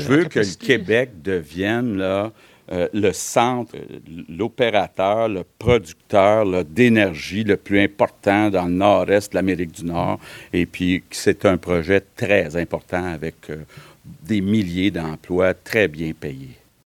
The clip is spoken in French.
Je veux que le Québec devienne euh, le centre, l'opérateur, le producteur d'énergie le plus important dans le nord-est de l'Amérique du Nord. Et puis, c'est un projet très important avec euh, des milliers d'emplois très bien payés.